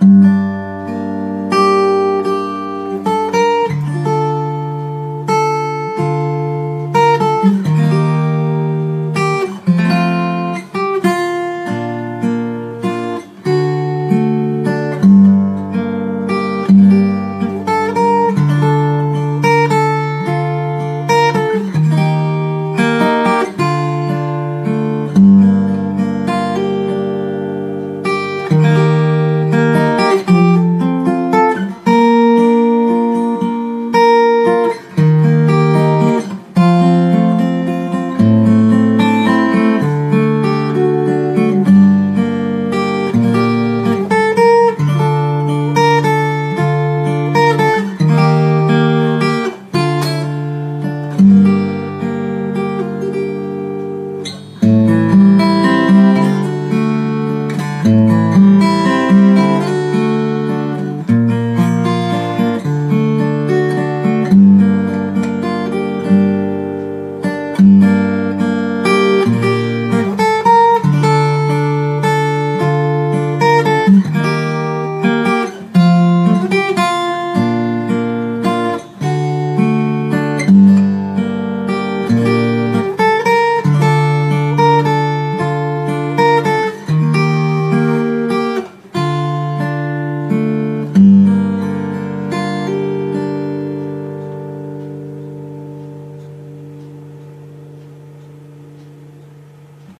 you